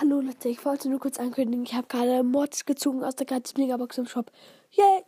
Hallo Leute, ich wollte nur kurz ankündigen, ich habe gerade Mods gezogen aus der Gratis Megabox im Shop. Yay!